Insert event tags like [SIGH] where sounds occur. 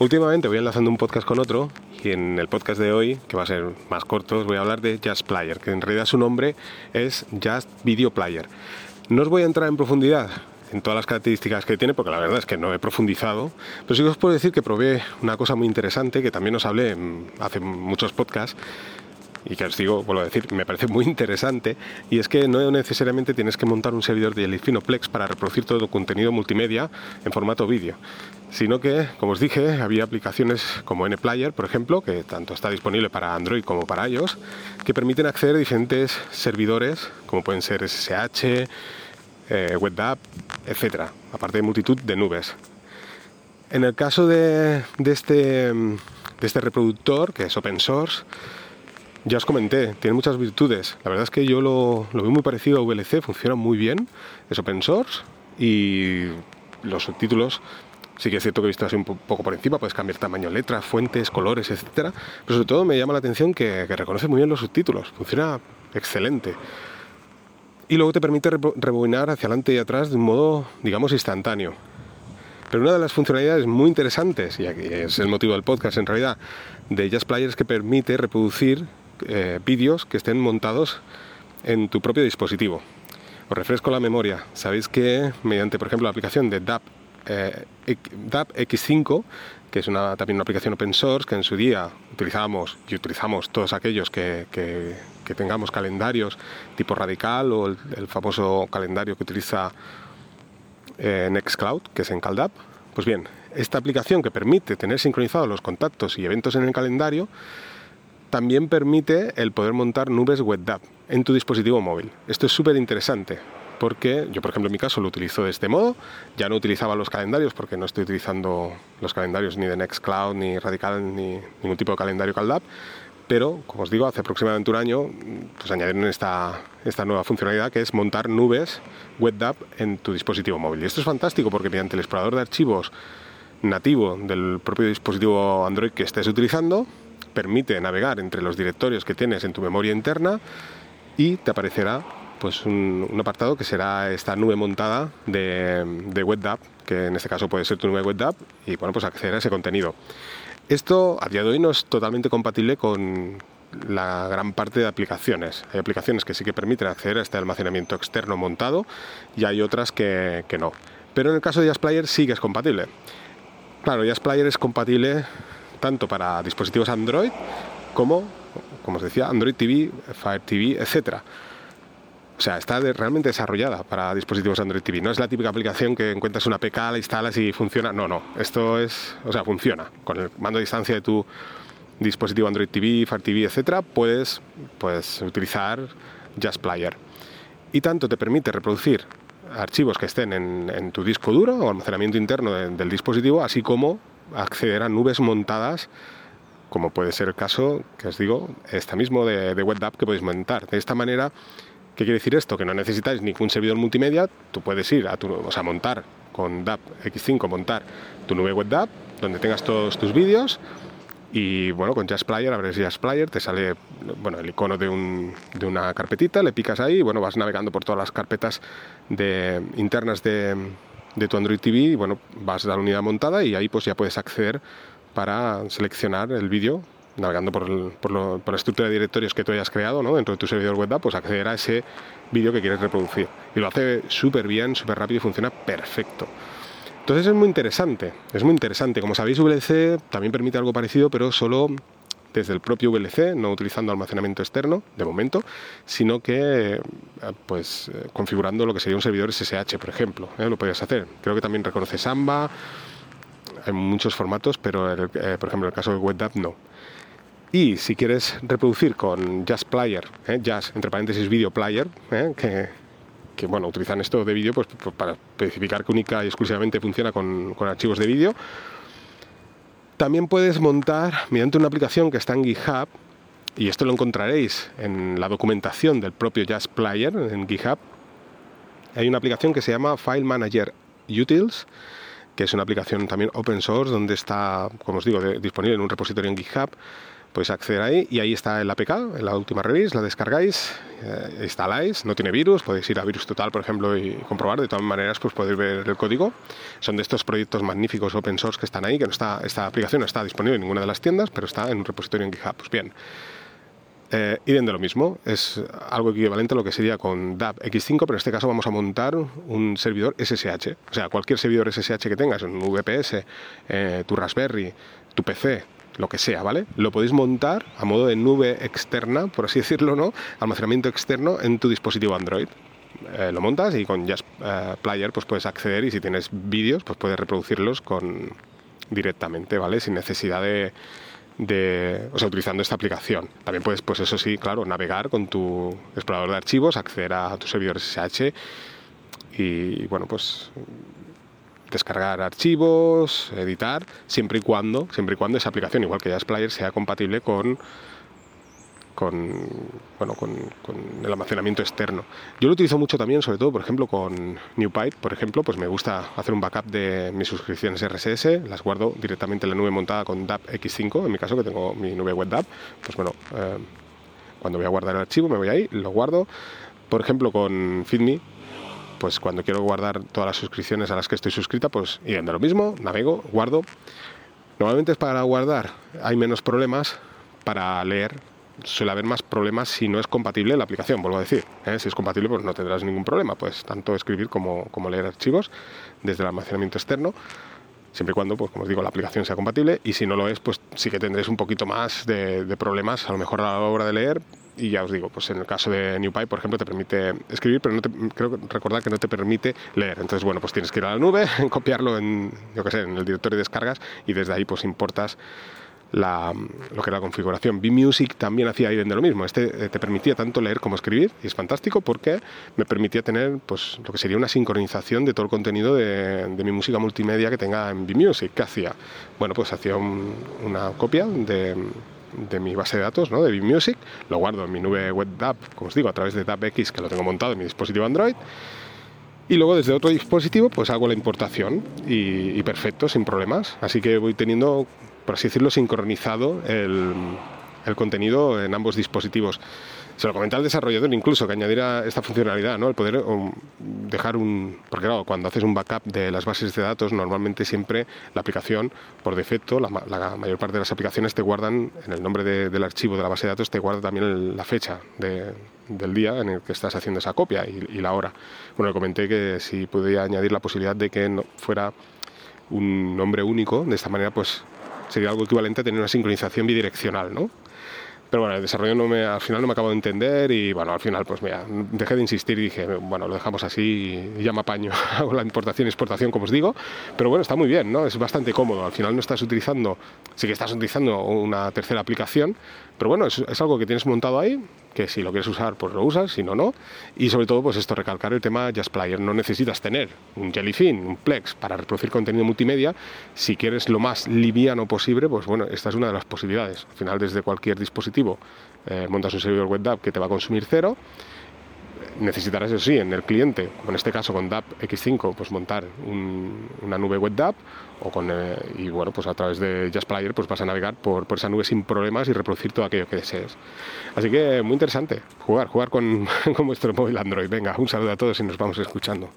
Últimamente voy enlazando un podcast con otro y en el podcast de hoy, que va a ser más corto, os voy a hablar de Jazz Player, que en realidad su nombre es Jazz Video Player. No os voy a entrar en profundidad en todas las características que tiene, porque la verdad es que no he profundizado, pero sí os puedo decir que probé una cosa muy interesante que también os hablé hace muchos podcasts y que os digo, vuelvo a decir, me parece muy interesante, y es que no necesariamente tienes que montar un servidor de Jellyfin Plex para reproducir todo contenido multimedia en formato vídeo, sino que, como os dije, había aplicaciones como NPlayer, por ejemplo, que tanto está disponible para Android como para iOS, que permiten acceder a diferentes servidores, como pueden ser SSH, eh, WebDAV, etcétera, aparte de multitud de nubes. En el caso de, de, este, de este reproductor, que es open source, ya os comenté, tiene muchas virtudes. La verdad es que yo lo, veo muy parecido a VLC, funciona muy bien, es open source y los subtítulos sí que es cierto que he visto así un poco por encima, puedes cambiar tamaño, letras, fuentes, colores, etcétera, pero sobre todo me llama la atención que, reconoce muy bien los subtítulos, funciona excelente. Y luego te permite rebobinar hacia adelante y atrás de un modo, digamos, instantáneo. Pero una de las funcionalidades muy interesantes, y aquí es el motivo del podcast en realidad, de Jazz Player es que permite reproducir eh, vídeos que estén montados en tu propio dispositivo. Os refresco la memoria. Sabéis que mediante, por ejemplo, la aplicación de DAP, DAP X5, que es una, también una aplicación open source que en su día utilizábamos y utilizamos todos aquellos que, tengamos calendarios tipo radical o el, famoso calendario que utiliza eh, Nextcloud, que es en CalDAP. Pues bien, esta aplicación que permite tener sincronizados los contactos y eventos en el calendario también permite el poder montar nubes WebDAV en tu dispositivo móvil. Esto es súper interesante porque yo, por ejemplo, en mi caso lo utilizo de este modo. Ya no utilizaba los calendarios porque no estoy utilizando los calendarios ni de Nextcloud, ni Radical, ni ningún tipo de calendario CalDAV. Pero, como os digo, hace aproximadamente un año pues añadieron esta, esta nueva funcionalidad que es montar nubes WebDAV en tu dispositivo móvil. Y esto es fantástico porque mediante el explorador de archivos nativo del propio dispositivo Android que estés utilizando, permite navegar entre los directorios que tienes en tu memoria interna y te aparecerá pues un, apartado que será esta nube montada de, de WebDAV, que en este caso puede ser tu nube WebDAV, y bueno, pues acceder a ese contenido. Esto a día de hoy no es totalmente compatible con la gran parte de aplicaciones. Hay aplicaciones que sí que permiten acceder a este almacenamiento externo montado y hay otras que, que no. Pero en el caso de Player sí que es compatible. Claro, Player es compatible tanto para dispositivos Android como, como os decía, Android TV, Fire TV, etcétera. O sea, está realmente desarrollada para dispositivos Android TV. No es la típica aplicación que encuentras una PK, la instalas y funciona. No, no. Esto es, o sea, funciona. Con el mando a distancia de tu dispositivo Android TV, Fire TV, etcétera, puedes, puedes utilizar Just Player. Y tanto te permite reproducir archivos que estén en, tu disco duro o almacenamiento interno del dispositivo, así como acceder a nubes montadas, como puede ser el caso, que os digo, esta mismo de, de WebDAV que podéis montar. De esta manera, ¿qué quiere decir esto? Que no necesitáis ningún servidor multimedia, tú puedes ir a tu, o sea, montar con DAP X5, montar tu nube WebDAV, donde tengas todos tus vídeos, y bueno, con Jazz Player, abres Jazz Player, te sale bueno, el icono de, un, de una carpetita, le picas ahí y bueno, vas navegando por todas las carpetas de, internas de, de tu Android TV y bueno, vas a la unidad montada y ahí pues ya puedes acceder para seleccionar el vídeo navegando por, por, la estructura de directorios que tú hayas creado dentro de tu servidor web, pues acceder a ese vídeo que quieres reproducir. Y lo hace súper bien, súper rápido y funciona perfecto. Entonces es muy interesante, es muy interesante. Como sabéis, VLC también permite algo parecido, pero solo desde el propio VLC, no utilizando almacenamiento externo de momento, sino que eh, pues eh, configurando lo que sería un servidor SSH, por ejemplo, ¿eh? lo podrías hacer. Creo que también reconoce Samba, hay muchos formatos, pero por ejemplo el caso de WebDAV no. Y si quieres reproducir con Jazz Player, Jazz entre paréntesis Video Player, que, que, bueno, utilizan esto de vídeo pues, pues, para especificar que única y exclusivamente funciona con, con archivos de vídeo, también puedes montar mediante una aplicación que está en GitHub, y esto lo encontraréis en la documentación del propio Jazz Player en GitHub. Hay una aplicación que se llama File Manager Utils, que es una aplicación también open source donde está, como os digo, disponible en un repositorio en GitHub Podéis acceder ahí y ahí está el APK, la última release, la descargáis, eh, instaláis, no tiene virus, podéis ir a Virus Total, por ejemplo, y comprobar. De todas maneras, pues podéis ver el código. Son de estos proyectos magníficos open source que están ahí, que no está, esta aplicación no está disponible en ninguna de las tiendas, pero está en un repositorio en GitHub. Pues bien, eh, y de lo mismo, es algo equivalente a lo que sería con DAP X5, pero en este caso vamos a montar un servidor SSH. O sea, cualquier servidor SSH que tengas, un VPS, eh, tu Raspberry, tu PC, lo que sea, ¿vale? Lo podéis montar a modo de nube externa, por así [LAUGHS] decirlo, ¿no? Almacenamiento externo en tu dispositivo Android. Eh, lo montas y con Just Player pues puedes acceder y si tienes vídeos pues puedes reproducirlos con directamente, ¿vale? Sin necesidad de de, o sea, utilizando esta aplicación. También puedes, pues eso sí, claro, navegar con tu explorador de archivos, acceder a tu servidor SSH y, bueno, pues descargar archivos, editar, siempre y cuando, siempre y cuando esa aplicación, igual que Player, sea compatible con con, bueno, con, el almacenamiento externo. Yo lo utilizo mucho también, sobre todo, por ejemplo, con NewPipe, por ejemplo, pues me gusta hacer un backup de mis suscripciones RSS, las guardo directamente en la nube montada con DAP X5, en mi caso que tengo mi nube web DAP, pues bueno, eh, cuando voy a guardar el archivo me voy ahí, lo guardo. Por ejemplo, con FeedMe, pues cuando quiero guardar todas las suscripciones a las que estoy suscrita, pues y de lo mismo, navego, guardo. Normalmente es para guardar, hay menos problemas para leer suele haber más problemas si no es compatible la aplicación, vuelvo a decir. ¿eh? Si es compatible, pues no tendrás ningún problema, pues tanto escribir como, como leer archivos desde el almacenamiento externo siempre y cuando, pues como os digo, la aplicación sea compatible y si no lo es, pues sí que tendréis un poquito más de, problemas a lo mejor a la hora de leer y ya os digo, pues en el caso de NewPy, por ejemplo, te permite escribir, pero no te, creo recordar que no te permite leer. Entonces, bueno, pues tienes que ir a la nube, [LAUGHS] copiarlo en, yo qué sé, en el directorio de descargas y desde ahí pues importas la, lo que era la configuración. B-Music también hacía ahí de lo mismo. Este eh, te permitía tanto leer como escribir y es fantástico porque me permitía tener pues lo que sería una sincronización de todo el contenido de, mi música multimedia que tenga en B-Music. ¿Qué hacía? Bueno, pues hacía una copia de, de mi base de datos, ¿no? de B-Music, lo guardo en mi nube web DAP, como os digo, a través de DAP-X que lo tengo montado en mi dispositivo Android. Y luego desde otro dispositivo pues hago la importación y perfecto, sin problemas. Así que voy teniendo por así decirlo, sincronizado el, contenido en ambos dispositivos. Se lo comenté al desarrollador incluso que añadiera esta funcionalidad, ¿no? El poder dejar un... Porque claro, cuando haces un backup de las bases de datos, normalmente siempre la aplicación, por defecto, la, mayor parte de las aplicaciones te guardan, en el nombre del archivo de la base de datos, te guarda también la fecha del día en el que estás haciendo esa copia y, la hora. Bueno, le comenté que si podía añadir la posibilidad de que no fuera un nombre único, de esta manera pues sería algo equivalente a tener una sincronización bidireccional, ¿no? Pero bueno, el desarrollo al final no me acabo de entender y bueno, al final pues mira, dejé de insistir y dije, bueno, lo dejamos así y ya me apaño, hago [LAUGHS] la importación y exportación como os digo, pero bueno, está muy bien, ¿no? Es bastante cómodo, al final no estás utilizando, sí que estás utilizando una tercera aplicación, pero bueno, es algo que tienes montado ahí, que si lo quieres usar, pues lo usas, si no, no. Y sobre todo, pues esto, recalcar el tema Just Player. No necesitas tener un Jellyfin, un Plex para reproducir contenido multimedia. Si quieres lo más liviano posible, pues bueno, esta es una de las posibilidades. Al final, desde cualquier dispositivo, eh, montas un servidor web que te va a consumir cero necesitarás eso sí en el cliente, como en este caso con DAP X5, pues montar una nube web DAP o con, eh, y bueno, pues a través de Just Player pues vas a navegar por, por, esa nube sin problemas y reproducir todo aquello que desees. Así que muy interesante, jugar, jugar con, [LAUGHS] con vuestro móvil Android. Venga, un saludo a todos y nos vamos escuchando.